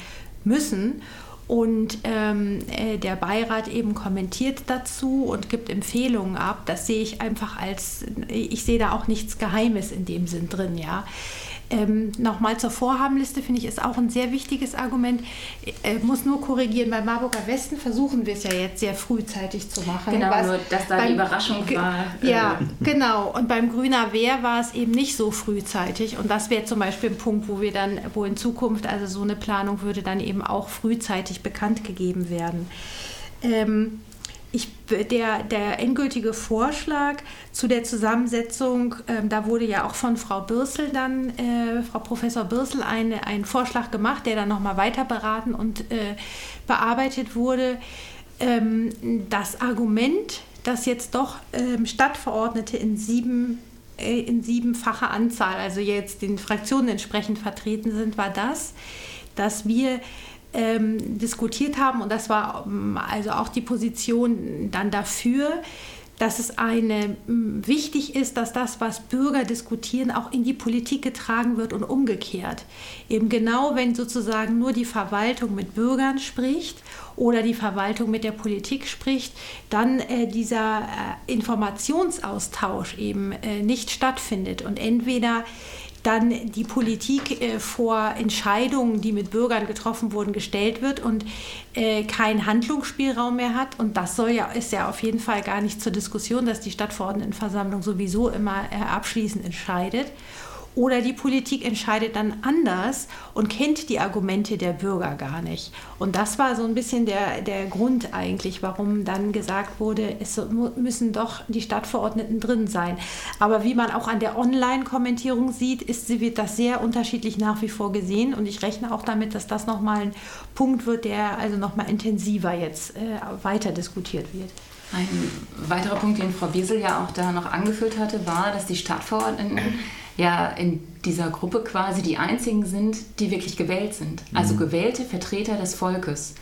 müssen. Und ähm, äh, der Beirat eben kommentiert dazu und gibt Empfehlungen ab. Das sehe ich einfach als, ich sehe da auch nichts Geheimes in dem Sinn drin, ja. Ähm, Nochmal zur Vorhabenliste finde ich ist auch ein sehr wichtiges Argument. Ich äh, muss nur korrigieren, beim Marburger Westen versuchen wir es ja jetzt sehr frühzeitig zu machen. Genau, was nur dass da beim, die Überraschung war. Ja, äh. genau. Und beim Grüner Wehr war es eben nicht so frühzeitig. Und das wäre zum Beispiel ein Punkt, wo wir dann, wo in Zukunft, also so eine Planung würde dann eben auch frühzeitig bekannt gegeben werden. Ähm, ich, der, der endgültige Vorschlag zu der Zusammensetzung, ähm, da wurde ja auch von Frau Bürsel dann, äh, Frau Professor Bürsel, eine, einen Vorschlag gemacht, der dann nochmal weiter beraten und äh, bearbeitet wurde. Ähm, das Argument, dass jetzt doch ähm, Stadtverordnete in sieben äh, in siebenfacher Anzahl, also jetzt den Fraktionen entsprechend vertreten sind, war das, dass wir ähm, diskutiert haben, und das war ähm, also auch die Position dann dafür, dass es eine wichtig ist, dass das, was Bürger diskutieren, auch in die Politik getragen wird und umgekehrt. Eben genau, wenn sozusagen nur die Verwaltung mit Bürgern spricht oder die Verwaltung mit der Politik spricht, dann äh, dieser äh, Informationsaustausch eben äh, nicht stattfindet und entweder dann die Politik äh, vor Entscheidungen, die mit Bürgern getroffen wurden, gestellt wird und äh, keinen Handlungsspielraum mehr hat. Und das soll ja, ist ja auf jeden Fall gar nicht zur Diskussion, dass die Stadtverordnetenversammlung sowieso immer äh, abschließend entscheidet. Oder die Politik entscheidet dann anders und kennt die Argumente der Bürger gar nicht. Und das war so ein bisschen der, der Grund eigentlich, warum dann gesagt wurde, es müssen doch die Stadtverordneten drin sein. Aber wie man auch an der Online-Kommentierung sieht, ist, wird das sehr unterschiedlich nach wie vor gesehen. Und ich rechne auch damit, dass das nochmal ein Punkt wird, der also nochmal intensiver jetzt äh, weiter diskutiert wird. Ein weiterer Punkt, den Frau Biesel ja auch da noch angeführt hatte, war, dass die Stadtverordneten ja in dieser Gruppe quasi die einzigen sind, die wirklich gewählt sind. Also mhm. gewählte Vertreter des Volkes.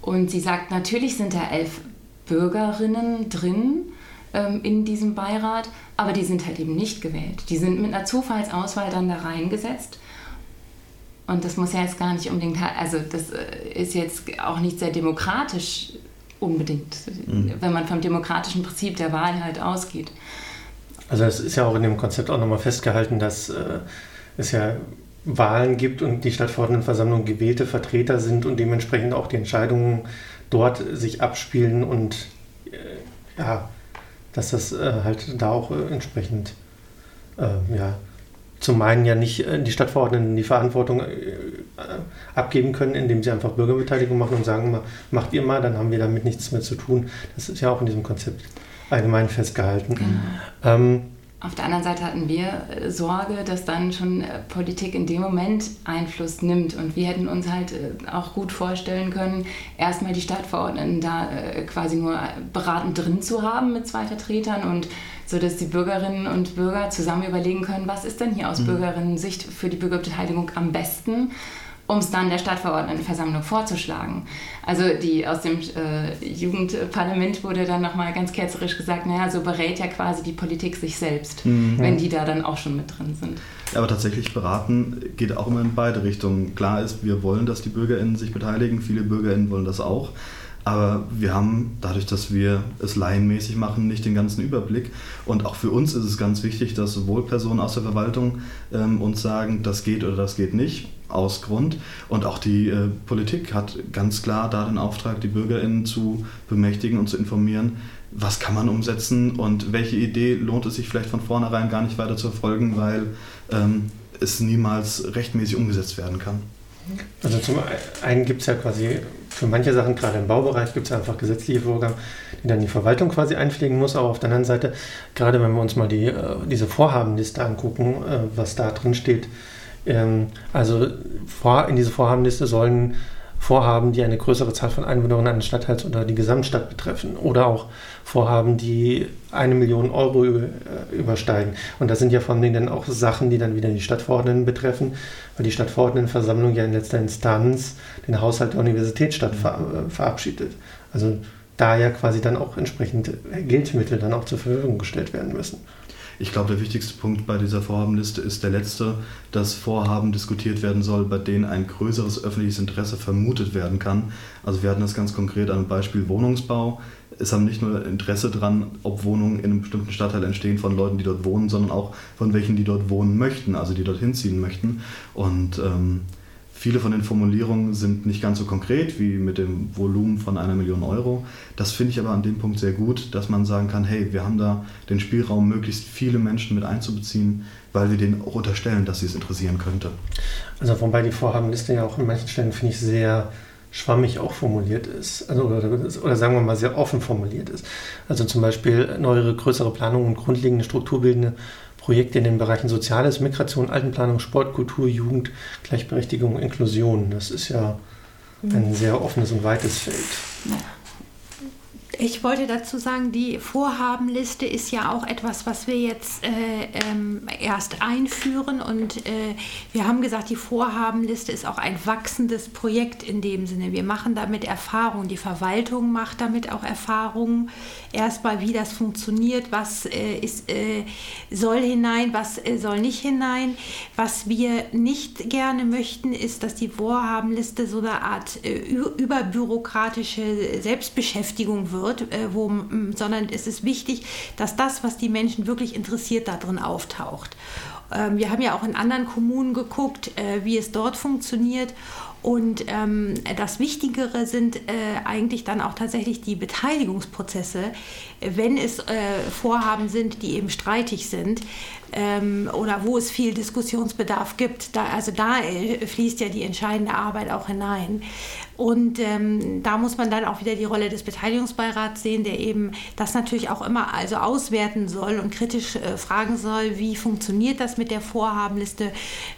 Und sie sagt, natürlich sind da elf Bürgerinnen drin ähm, in diesem Beirat, aber die sind halt eben nicht gewählt. Die sind mit einer Zufallsauswahl dann da reingesetzt. Und das muss ja jetzt gar nicht unbedingt, also das äh, ist jetzt auch nicht sehr demokratisch unbedingt, mhm. wenn man vom demokratischen Prinzip der Wahl halt ausgeht. Also es ist ja auch in dem Konzept auch nochmal festgehalten, dass äh, es ja Wahlen gibt und die Stadtverordnetenversammlung gewählte Vertreter sind und dementsprechend auch die Entscheidungen dort sich abspielen und äh, ja, dass das äh, halt da auch äh, entsprechend äh, ja, zum einen ja nicht äh, die Stadtverordneten die Verantwortung abgeben können, indem sie einfach Bürgerbeteiligung machen und sagen, macht ihr mal, dann haben wir damit nichts mehr zu tun. Das ist ja auch in diesem Konzept allgemein festgehalten. Genau. Ähm, auf der anderen Seite hatten wir äh, Sorge, dass dann schon äh, Politik in dem Moment Einfluss nimmt. Und wir hätten uns halt äh, auch gut vorstellen können, erstmal die Stadtverordneten da quasi nur beratend drin zu haben mit zwei Vertretern und so dass die Bürgerinnen und Bürger zusammen überlegen können, was ist denn hier aus mhm. Bürgerinnen-Sicht für die Bürgerbeteiligung am besten um es dann der Stadtverordnetenversammlung vorzuschlagen. Also die aus dem äh, Jugendparlament wurde dann nochmal ganz ketzerisch gesagt, naja, so berät ja quasi die Politik sich selbst, mhm. wenn die da dann auch schon mit drin sind. Aber tatsächlich beraten geht auch immer in beide Richtungen. Klar ist, wir wollen, dass die BürgerInnen sich beteiligen, viele BürgerInnen wollen das auch. Aber wir haben, dadurch, dass wir es laienmäßig machen, nicht den ganzen Überblick. Und auch für uns ist es ganz wichtig, dass sowohl Personen aus der Verwaltung ähm, uns sagen, das geht oder das geht nicht aus Grund. Und auch die äh, Politik hat ganz klar da den Auftrag, die BürgerInnen zu bemächtigen und zu informieren, was kann man umsetzen und welche Idee lohnt es sich vielleicht von vornherein gar nicht weiter zu verfolgen, weil ähm, es niemals rechtmäßig umgesetzt werden kann. Also zum einen gibt es ja quasi für manche Sachen, gerade im Baubereich, gibt es einfach gesetzliche Vorgaben, die dann die Verwaltung quasi einpflegen muss. Aber auf der anderen Seite, gerade wenn wir uns mal die, äh, diese Vorhabenliste angucken, äh, was da drin steht, ähm, also in diese Vorhabenliste sollen Vorhaben, die eine größere Zahl von Einwohnern eines Stadtteils oder die Gesamtstadt betreffen oder auch Vorhaben, die eine Million Euro äh, übersteigen. Und das sind ja vor allem dann auch Sachen, die dann wieder die Stadtverordneten betreffen, weil die Stadtverordnetenversammlung ja in letzter Instanz den Haushalt der Universitätsstadt ver äh, verabschiedet. Also da ja quasi dann auch entsprechend Geldmittel dann auch zur Verfügung gestellt werden müssen. Ich glaube, der wichtigste Punkt bei dieser Vorhabenliste ist der letzte, dass Vorhaben diskutiert werden soll, bei denen ein größeres öffentliches Interesse vermutet werden kann. Also wir hatten das ganz konkret am Beispiel Wohnungsbau. Es haben nicht nur Interesse daran, ob Wohnungen in einem bestimmten Stadtteil entstehen von Leuten, die dort wohnen, sondern auch von welchen, die dort wohnen möchten, also die dorthin ziehen möchten. Und ähm, Viele von den Formulierungen sind nicht ganz so konkret wie mit dem Volumen von einer Million Euro. Das finde ich aber an dem Punkt sehr gut, dass man sagen kann, hey, wir haben da den Spielraum, möglichst viele Menschen mit einzubeziehen, weil wir denen auch unterstellen, dass sie es interessieren könnte. Also wobei die Vorhabenliste ja auch in manchen Stellen, finde ich, sehr schwammig auch formuliert ist. Also, oder, oder, sagen wir mal sehr offen formuliert ist. Also zum Beispiel neuere, größere Planungen und grundlegende strukturbildende Projekte in den Bereichen Soziales, Migration, Altenplanung, Sport, Kultur, Jugend, Gleichberechtigung, Inklusion. Das ist ja ein sehr offenes und weites Feld. Ich wollte dazu sagen, die Vorhabenliste ist ja auch etwas, was wir jetzt äh, ähm, erst einführen. Und äh, wir haben gesagt, die Vorhabenliste ist auch ein wachsendes Projekt in dem Sinne. Wir machen damit Erfahrungen. Die Verwaltung macht damit auch Erfahrungen. Erstmal, wie das funktioniert, was äh, ist, äh, soll hinein, was äh, soll nicht hinein. Was wir nicht gerne möchten, ist, dass die Vorhabenliste so eine Art äh, überbürokratische Selbstbeschäftigung wird wird, äh, wo, sondern es ist wichtig, dass das, was die Menschen wirklich interessiert, da drin auftaucht. Ähm, wir haben ja auch in anderen Kommunen geguckt, äh, wie es dort funktioniert. Und ähm, das Wichtigere sind äh, eigentlich dann auch tatsächlich die Beteiligungsprozesse, wenn es äh, Vorhaben sind, die eben streitig sind ähm, oder wo es viel Diskussionsbedarf gibt. Da, also da äh, fließt ja die entscheidende Arbeit auch hinein. Und ähm, da muss man dann auch wieder die Rolle des Beteiligungsbeirats sehen, der eben das natürlich auch immer also auswerten soll und kritisch äh, fragen soll, wie funktioniert das mit der Vorhabenliste?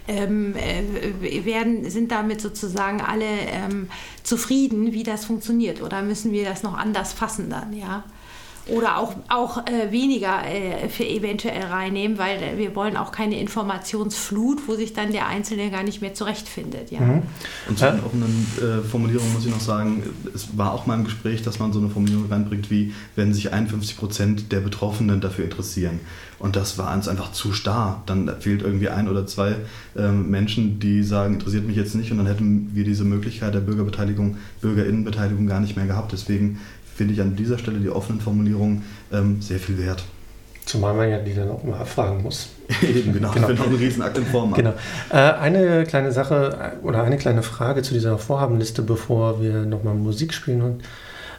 Ähm, äh, werden, sind damit sozusagen alle ähm, zufrieden, wie das funktioniert? Oder müssen wir das noch anders fassen dann, ja? Oder auch, auch äh, weniger äh, für eventuell reinnehmen, weil äh, wir wollen auch keine Informationsflut, wo sich dann der Einzelne gar nicht mehr zurechtfindet. Ja. Mhm. Und zu den offenen äh, Formulierungen muss ich noch sagen, es war auch mal im Gespräch, dass man so eine Formulierung reinbringt wie, wenn sich 51 Prozent der Betroffenen dafür interessieren. Und das war uns einfach zu starr. Dann fehlt irgendwie ein oder zwei ähm, Menschen, die sagen, interessiert mich jetzt nicht und dann hätten wir diese Möglichkeit der Bürgerbeteiligung, Bürgerinnenbeteiligung gar nicht mehr gehabt. Deswegen finde ich an dieser Stelle die offenen Formulierungen ähm, sehr viel wert. Zumal man ja die dann auch immer erfragen muss. [laughs] Eben, genau. genau. Das noch ein Riesenakt in Form. Genau. Äh, eine kleine Sache äh, oder eine kleine Frage zu dieser Vorhabenliste, bevor wir nochmal Musik spielen, und,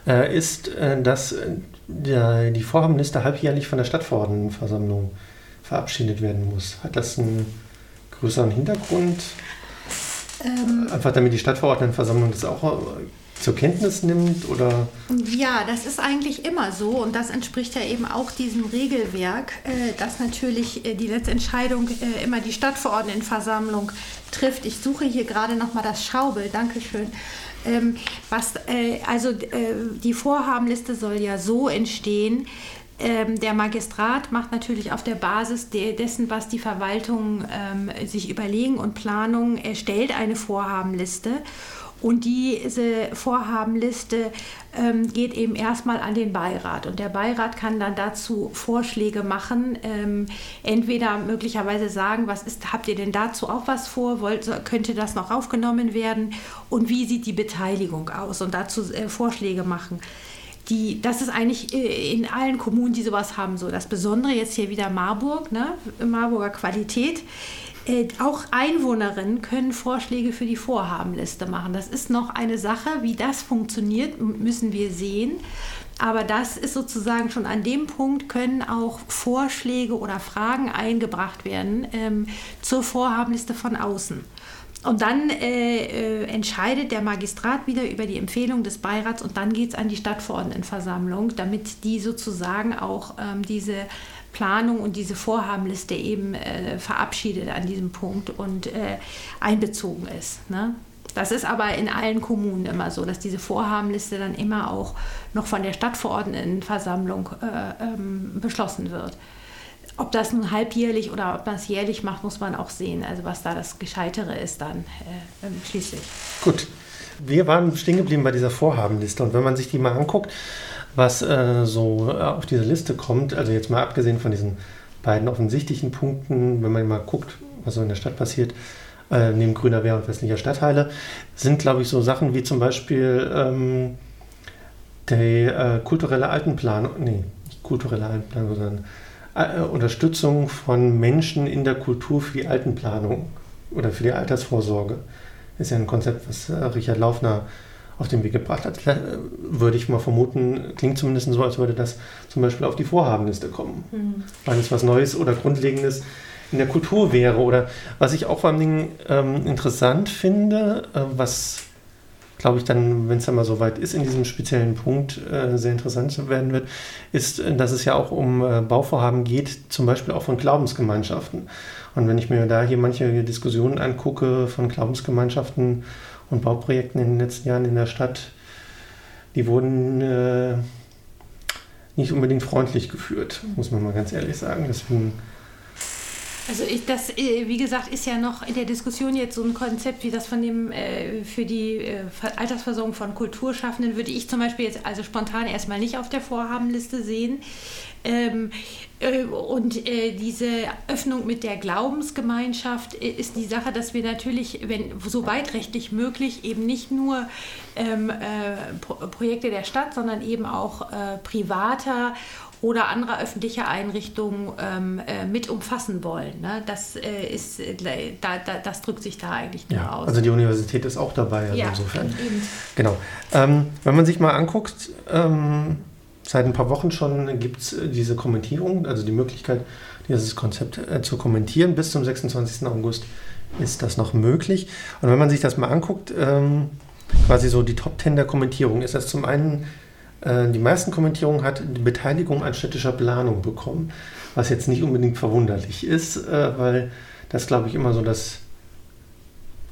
äh, ist, äh, dass äh, die Vorhabenliste halbjährlich von der Stadtverordnetenversammlung verabschiedet werden muss. Hat das einen größeren Hintergrund? Ähm, Einfach damit die Stadtverordnetenversammlung das auch zur Kenntnis nimmt oder? Ja, das ist eigentlich immer so und das entspricht ja eben auch diesem Regelwerk, äh, dass natürlich äh, die letzte Entscheidung äh, immer die Stadtverordnetenversammlung trifft. Ich suche hier gerade noch mal das Schaubild. Dankeschön. Ähm, was, also die Vorhabenliste soll ja so entstehen, ähm, der Magistrat macht natürlich auf der Basis dessen, was die Verwaltung ähm, sich überlegen und Planung erstellt, eine Vorhabenliste. Und diese Vorhabenliste ähm, geht eben erstmal an den Beirat. Und der Beirat kann dann dazu Vorschläge machen. Ähm, entweder möglicherweise sagen, was ist, habt ihr denn dazu auch was vor? Wollt, könnte das noch aufgenommen werden? Und wie sieht die Beteiligung aus? Und dazu äh, Vorschläge machen. Die, das ist eigentlich äh, in allen Kommunen, die sowas haben, so. Das Besondere jetzt hier wieder Marburg, ne? Marburger Qualität äh, auch Einwohnerinnen können Vorschläge für die Vorhabenliste machen. Das ist noch eine Sache, wie das funktioniert, müssen wir sehen. Aber das ist sozusagen schon an dem Punkt, können auch Vorschläge oder Fragen eingebracht werden ähm, zur Vorhabenliste von außen. Und dann äh, äh, entscheidet der Magistrat wieder über die Empfehlung des Beirats und dann geht es an die Stadtverordnetenversammlung, damit die sozusagen auch ähm, diese Planung und diese Vorhabenliste eben äh, verabschiedet an diesem Punkt und äh, einbezogen ist. Ne? Das ist aber in allen Kommunen immer so, dass diese Vorhabenliste dann immer auch noch von der Stadtverordnetenversammlung äh, ähm, beschlossen wird. Ob das nun halbjährlich oder ob man es jährlich macht, muss man auch sehen. Also was da das Gescheitere ist dann äh, ähm, schließlich. Gut, wir waren stehen geblieben bei dieser Vorhabenliste und wenn man sich die mal anguckt, was äh, so äh, auf diese Liste kommt, also jetzt mal abgesehen von diesen beiden offensichtlichen Punkten, wenn man mal guckt, was so in der Stadt passiert, äh, neben Grüner Wehr und westlicher Stadtteile, sind, glaube ich, so Sachen wie zum Beispiel ähm, die äh, kulturelle Altenplanung, nee, nicht kulturelle Altenplanung, sondern äh, Unterstützung von Menschen in der Kultur für die Altenplanung oder für die Altersvorsorge. Das ist ja ein Konzept, was äh, Richard Laufner auf den Weg gebracht hat. Äh, würde ich mal vermuten, klingt zumindest so, als würde das zum Beispiel auf die Vorhabenliste kommen. Mhm. Weil es was Neues oder Grundlegendes in der Kultur wäre. Oder was ich auch vor allen Dingen ähm, interessant finde, äh, was glaube ich dann, wenn es dann mal so weit ist, in diesem speziellen Punkt äh, sehr interessant werden wird, ist, dass es ja auch um äh, Bauvorhaben geht, zum Beispiel auch von Glaubensgemeinschaften. Und wenn ich mir da hier manche Diskussionen angucke von Glaubensgemeinschaften und Bauprojekten in den letzten Jahren in der Stadt, die wurden äh, nicht unbedingt freundlich geführt, muss man mal ganz ehrlich sagen. Deswegen also ich, das, äh, wie gesagt, ist ja noch in der Diskussion jetzt so ein Konzept wie das von dem äh, für die äh, Altersversorgung von Kulturschaffenden würde ich zum Beispiel jetzt also spontan erstmal nicht auf der Vorhabenliste sehen. Ähm, äh, und diese Öffnung mit der Glaubensgemeinschaft ist die Sache, dass wir natürlich, wenn soweit rechtlich möglich, eben nicht nur ähm, Pro Projekte der Stadt, sondern eben auch privater oder andere öffentliche Einrichtungen ähm, äh, mit umfassen wollen. Ne? Das, äh, ist, äh, da, da, das drückt sich da eigentlich nur ja, aus. Also die Universität ist auch dabei, also ja, insofern. Eben. Genau. Ähm, wenn man sich mal anguckt, ähm, seit ein paar Wochen schon gibt es äh, diese Kommentierung, also die Möglichkeit, dieses Konzept äh, zu kommentieren. Bis zum 26. August ist das noch möglich. Und wenn man sich das mal anguckt, ähm, quasi so die Top 10 der Kommentierung, ist das zum einen die meisten Kommentierungen hat die Beteiligung an städtischer Planung bekommen, was jetzt nicht unbedingt verwunderlich ist, äh, weil das, glaube ich, immer so das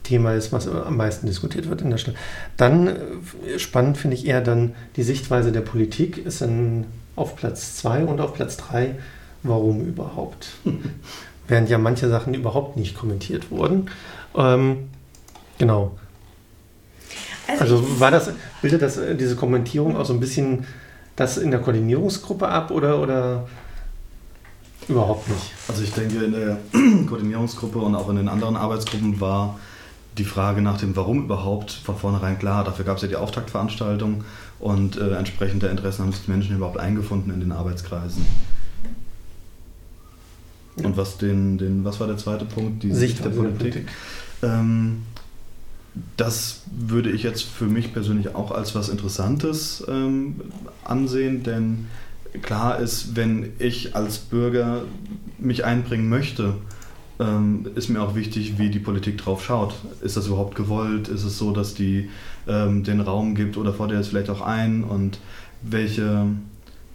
Thema ist, was am meisten diskutiert wird in der Stadt. Dann äh, spannend finde ich eher dann die Sichtweise der Politik ist dann auf Platz 2 und auf Platz 3, warum überhaupt? [laughs] Während ja manche Sachen überhaupt nicht kommentiert wurden. Ähm, genau. Also, also war das, bildet das äh, diese Kommentierung auch so ein bisschen das in der Koordinierungsgruppe ab oder, oder überhaupt nicht? Also ich denke, in der [clears throat] Koordinierungsgruppe und auch in den anderen Arbeitsgruppen war die Frage nach dem Warum überhaupt von vornherein klar. Dafür gab es ja die Auftaktveranstaltung und äh, entsprechend der Interessen haben sich die Menschen überhaupt eingefunden in den Arbeitskreisen. Und was den, den, was war der zweite Punkt? Die Sicht, Sicht der Politik. Politik. Ähm, das würde ich jetzt für mich persönlich auch als was Interessantes ähm, ansehen, denn klar ist, wenn ich als Bürger mich einbringen möchte, ähm, ist mir auch wichtig, wie die Politik drauf schaut. Ist das überhaupt gewollt? Ist es so, dass die ähm, den Raum gibt oder fordert es vielleicht auch ein? Und welche,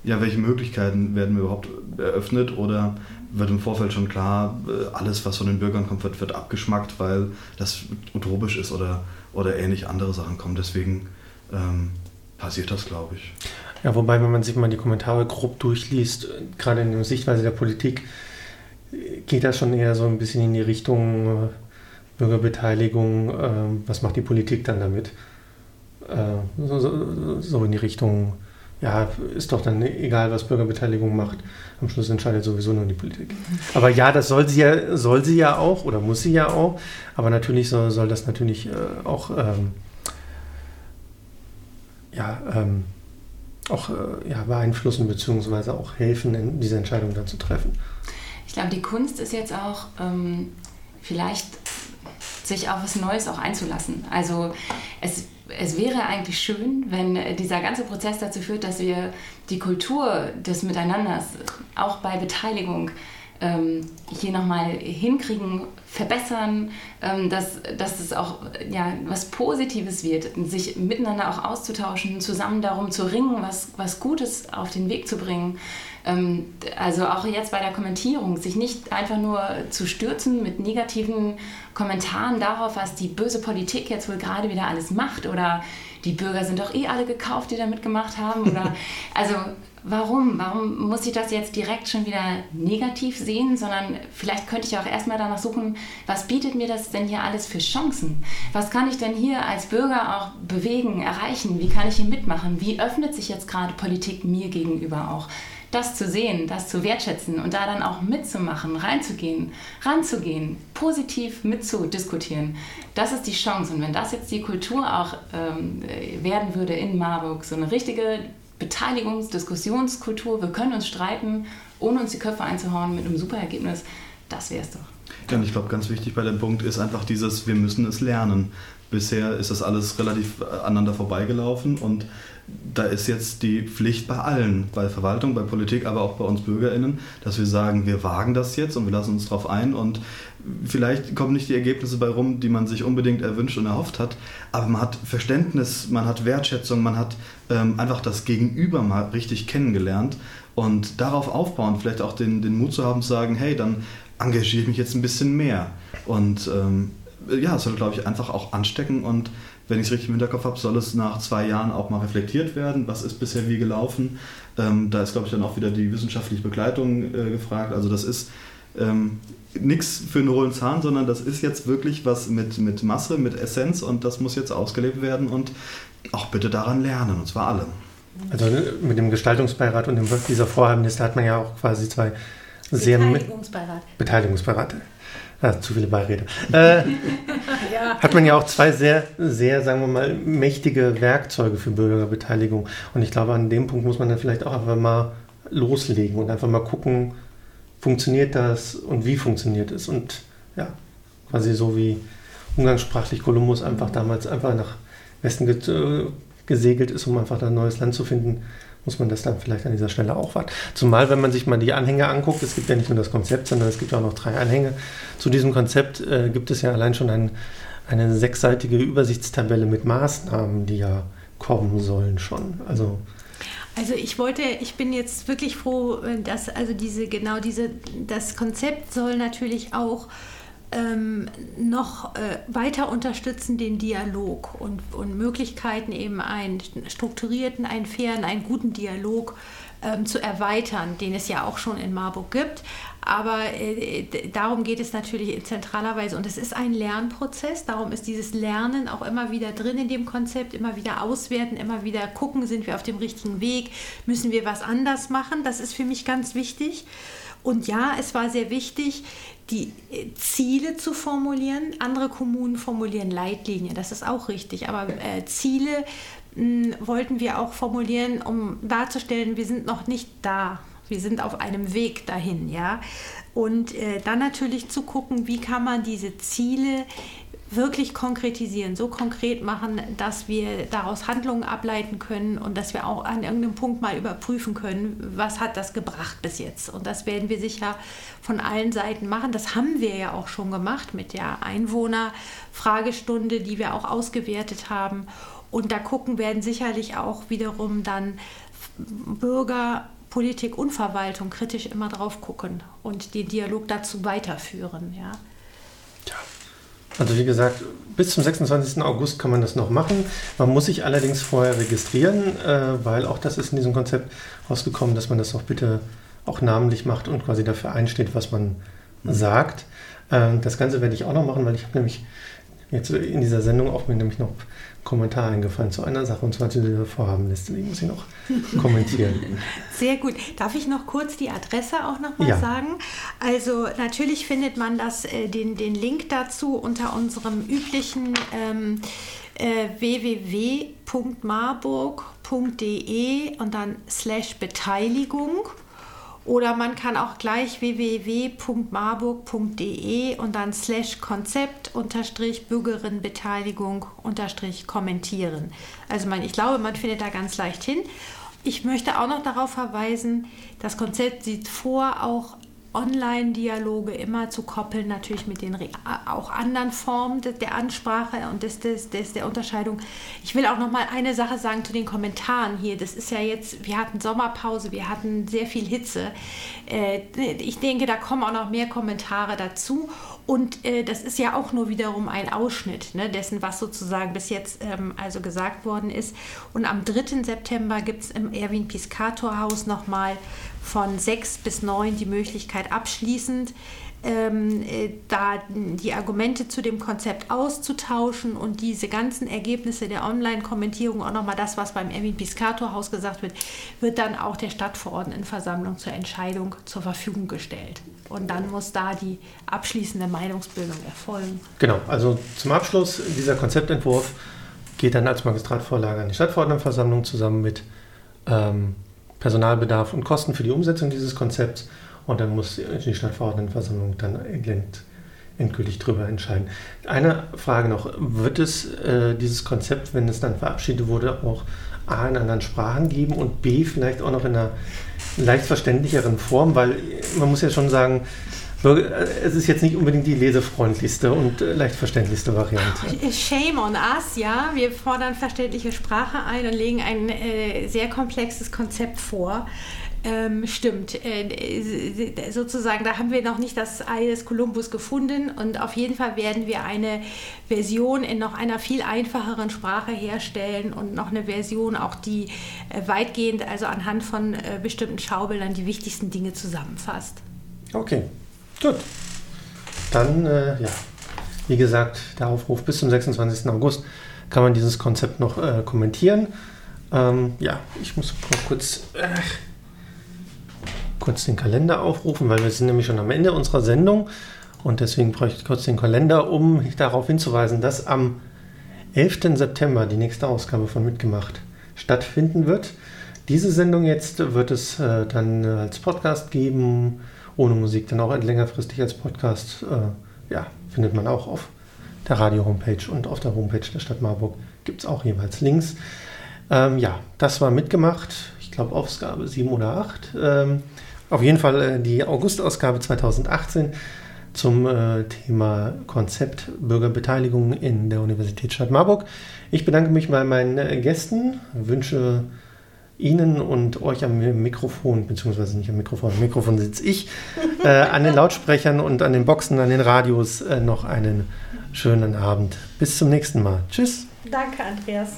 ja, welche Möglichkeiten werden mir überhaupt eröffnet? Oder wird im Vorfeld schon klar, äh, alles, was von den Bürgern kommt, wird, wird abgeschmackt, weil das utopisch ist oder, oder ähnlich andere Sachen kommen. Deswegen ähm, passiert das, glaube ich. Ja, wobei, wenn man sich mal die Kommentare grob durchliest, gerade in der Sichtweise der Politik, geht das schon eher so ein bisschen in die Richtung äh, Bürgerbeteiligung. Äh, was macht die Politik dann damit? Äh, so, so, so in die Richtung ja, ist doch dann egal, was Bürgerbeteiligung macht. Am Schluss entscheidet sowieso nur die Politik. Aber ja, das soll sie ja, soll sie ja auch oder muss sie ja auch. Aber natürlich soll, soll das natürlich äh, auch, ähm, ja, ähm, auch äh, ja, beeinflussen bzw. auch helfen, diese Entscheidung dann zu treffen. Ich glaube, die Kunst ist jetzt auch ähm, vielleicht sich auf was Neues auch einzulassen. Also es es wäre eigentlich schön, wenn dieser ganze Prozess dazu führt, dass wir die Kultur des Miteinanders auch bei Beteiligung ähm, hier nochmal hinkriegen, verbessern, ähm, dass, dass es auch ja, was Positives wird, sich miteinander auch auszutauschen, zusammen darum zu ringen, was, was Gutes auf den Weg zu bringen. Ähm, also auch jetzt bei der Kommentierung, sich nicht einfach nur zu stürzen mit negativen Kommentaren darauf, was die böse Politik jetzt wohl gerade wieder alles macht oder die Bürger sind doch eh alle gekauft, die da mitgemacht haben. Oder [laughs] also warum? Warum muss ich das jetzt direkt schon wieder negativ sehen? Sondern vielleicht könnte ich auch erstmal danach suchen, was bietet mir das denn hier alles für Chancen? Was kann ich denn hier als Bürger auch bewegen, erreichen? Wie kann ich hier mitmachen? Wie öffnet sich jetzt gerade Politik mir gegenüber auch? das zu sehen, das zu wertschätzen und da dann auch mitzumachen, reinzugehen, ranzugehen, positiv mitzudiskutieren, das ist die Chance. Und wenn das jetzt die Kultur auch ähm, werden würde in Marburg, so eine richtige Beteiligungs-, Diskussionskultur, wir können uns streiten, ohne uns die Köpfe einzuhauen mit einem super Ergebnis, das wäre es doch. Ja, und ich glaube, ganz wichtig bei dem Punkt ist einfach dieses, wir müssen es lernen. Bisher ist das alles relativ äh, aneinander vorbeigelaufen und da ist jetzt die Pflicht bei allen, bei Verwaltung, bei Politik, aber auch bei uns BürgerInnen, dass wir sagen, wir wagen das jetzt und wir lassen uns darauf ein und vielleicht kommen nicht die Ergebnisse bei rum, die man sich unbedingt erwünscht und erhofft hat, aber man hat Verständnis, man hat Wertschätzung, man hat ähm, einfach das Gegenüber mal richtig kennengelernt und darauf aufbauen, vielleicht auch den, den Mut zu haben zu sagen, hey, dann engagiere ich mich jetzt ein bisschen mehr. Und ähm, ja, es soll, glaube ich, einfach auch anstecken und wenn ich es richtig im Hinterkopf habe, soll es nach zwei Jahren auch mal reflektiert werden. Was ist bisher wie gelaufen? Ähm, da ist, glaube ich, dann auch wieder die wissenschaftliche Begleitung äh, gefragt. Also das ist ähm, nichts für einen hohlen Zahn, sondern das ist jetzt wirklich was mit, mit Masse, mit Essenz und das muss jetzt ausgelebt werden und auch bitte daran lernen, und zwar alle. Also mit dem Gestaltungsbeirat und dem, dieser Vorhabenliste hat man ja auch quasi zwei sehr... Beteiligungsbeirat. Beteiligungsbeirat ja, zu viele Beiräte. Äh, [laughs] Hat man ja auch zwei sehr, sehr, sagen wir mal, mächtige Werkzeuge für Bürgerbeteiligung. Und ich glaube, an dem Punkt muss man dann vielleicht auch einfach mal loslegen und einfach mal gucken, funktioniert das und wie funktioniert es. Und ja, quasi so wie umgangssprachlich Kolumbus einfach damals einfach nach Westen äh, gesegelt ist, um einfach ein neues Land zu finden muss man das dann vielleicht an dieser Stelle auch warten. Zumal, wenn man sich mal die Anhänge anguckt, es gibt ja nicht nur das Konzept, sondern es gibt auch noch drei Anhänge. Zu diesem Konzept äh, gibt es ja allein schon ein, eine sechsseitige Übersichtstabelle mit Maßnahmen, die ja kommen sollen schon. Also also ich wollte, ich bin jetzt wirklich froh, dass also diese genau diese das Konzept soll natürlich auch ähm, noch äh, weiter unterstützen den Dialog und, und Möglichkeiten eben einen strukturierten, einen fairen, einen guten Dialog ähm, zu erweitern, den es ja auch schon in Marburg gibt. Aber äh, darum geht es natürlich in zentraler Weise. Und es ist ein Lernprozess. Darum ist dieses Lernen auch immer wieder drin in dem Konzept, immer wieder auswerten, immer wieder gucken, sind wir auf dem richtigen Weg, müssen wir was anders machen. Das ist für mich ganz wichtig. Und ja, es war sehr wichtig, die äh, Ziele zu formulieren. Andere Kommunen formulieren Leitlinien, das ist auch richtig. Aber äh, Ziele mh, hm, wollten wir auch formulieren, um darzustellen, wir sind noch nicht da. Wir sind auf einem Weg dahin, ja. Und äh, dann natürlich zu gucken, wie kann man diese Ziele wirklich konkretisieren, so konkret machen, dass wir daraus Handlungen ableiten können und dass wir auch an irgendeinem Punkt mal überprüfen können, was hat das gebracht bis jetzt. Und das werden wir sicher von allen Seiten machen. Das haben wir ja auch schon gemacht mit der Einwohnerfragestunde, die wir auch ausgewertet haben. Und da gucken werden sicherlich auch wiederum dann Bürger, Politik und Verwaltung kritisch immer drauf gucken und den Dialog dazu weiterführen. Ja. Also wie gesagt, bis zum 26. August kann man das noch machen. Man muss sich allerdings vorher registrieren, äh, weil auch das ist in diesem Konzept rausgekommen, dass man das auch bitte auch namentlich macht und quasi dafür einsteht, was man mhm. sagt. Äh, das Ganze werde ich auch noch machen, weil ich habe nämlich jetzt in dieser Sendung auch mir nämlich noch Kommentar eingefallen zu einer Sache, und zwar zu dieser Vorhabenliste. Die muss ich noch [laughs] kommentieren. Sehr gut. Darf ich noch kurz die Adresse auch noch mal ja. sagen? Also natürlich findet man das, äh, den, den Link dazu unter unserem üblichen ähm, äh, www.marburg.de und dann slash Beteiligung. Oder man kann auch gleich www.marburg.de und dann slash Konzept unterstrich Bürgerinnenbeteiligung unterstrich kommentieren. Also man, ich glaube, man findet da ganz leicht hin. Ich möchte auch noch darauf verweisen, das Konzept sieht vor, auch Online-Dialoge immer zu koppeln, natürlich mit den auch anderen Formen der Ansprache und des, des, des, der Unterscheidung. Ich will auch noch mal eine Sache sagen zu den Kommentaren hier. Das ist ja jetzt, wir hatten Sommerpause, wir hatten sehr viel Hitze. Äh, ich denke, da kommen auch noch mehr Kommentare dazu. Und äh, das ist ja auch nur wiederum ein Ausschnitt ne, dessen, was sozusagen bis jetzt ähm, also gesagt worden ist. Und am 3. September gibt es im Erwin Piscator Haus nochmal von 6 bis 9 die Möglichkeit abschließend ähm, äh, da die Argumente zu dem Konzept auszutauschen und diese ganzen Ergebnisse der Online-Kommentierung, auch nochmal das, was beim Erwin Piscator Haus gesagt wird, wird dann auch der Stadtverordnetenversammlung zur Entscheidung zur Verfügung gestellt. Und dann muss da die abschließende Meinungsbildung erfolgen. Genau, also zum Abschluss dieser Konzeptentwurf geht dann als Magistratvorlage an die Stadtverordnetenversammlung zusammen mit ähm, Personalbedarf und Kosten für die Umsetzung dieses Konzepts und dann muss die Stadtverordnetenversammlung dann endgültig darüber entscheiden. Eine Frage noch, wird es äh, dieses Konzept, wenn es dann verabschiedet wurde, auch A in anderen Sprachen geben und B vielleicht auch noch in einer leicht verständlicheren Form, weil man muss ja schon sagen, es ist jetzt nicht unbedingt die lesefreundlichste und äh, leicht verständlichste Variante. Shame on us, ja. Wir fordern verständliche Sprache ein und legen ein äh, sehr komplexes Konzept vor. Ähm, stimmt. Äh, sozusagen, da haben wir noch nicht das Ei des Kolumbus gefunden und auf jeden Fall werden wir eine Version in noch einer viel einfacheren Sprache herstellen und noch eine Version auch, die äh, weitgehend, also anhand von äh, bestimmten Schaubildern, die wichtigsten Dinge zusammenfasst. Okay, gut. Dann, äh, ja, wie gesagt, der Aufruf bis zum 26. August kann man dieses Konzept noch äh, kommentieren. Ähm, ja, ich muss mal kurz kurz den Kalender aufrufen, weil wir sind nämlich schon am Ende unserer Sendung und deswegen bräuchte ich kurz den Kalender, um darauf hinzuweisen, dass am 11. September die nächste Ausgabe von Mitgemacht stattfinden wird. Diese Sendung jetzt wird es äh, dann als Podcast geben, ohne Musik, dann auch längerfristig als Podcast. Äh, ja, findet man auch auf der Radio-Homepage und auf der Homepage der Stadt Marburg gibt es auch jeweils Links. Ähm, ja, das war mitgemacht. Ich glaube, Ausgabe 7 oder 8. Ähm, auf jeden Fall äh, die August-Ausgabe 2018 zum äh, Thema Konzept Bürgerbeteiligung in der Universitätsstadt Marburg. Ich bedanke mich bei meinen äh, Gästen, wünsche Ihnen und euch am Mikrofon, beziehungsweise nicht am Mikrofon, am Mikrofon sitze ich, äh, an den Lautsprechern und an den Boxen, an den Radios äh, noch einen schönen Abend. Bis zum nächsten Mal. Tschüss. Danke, Andreas.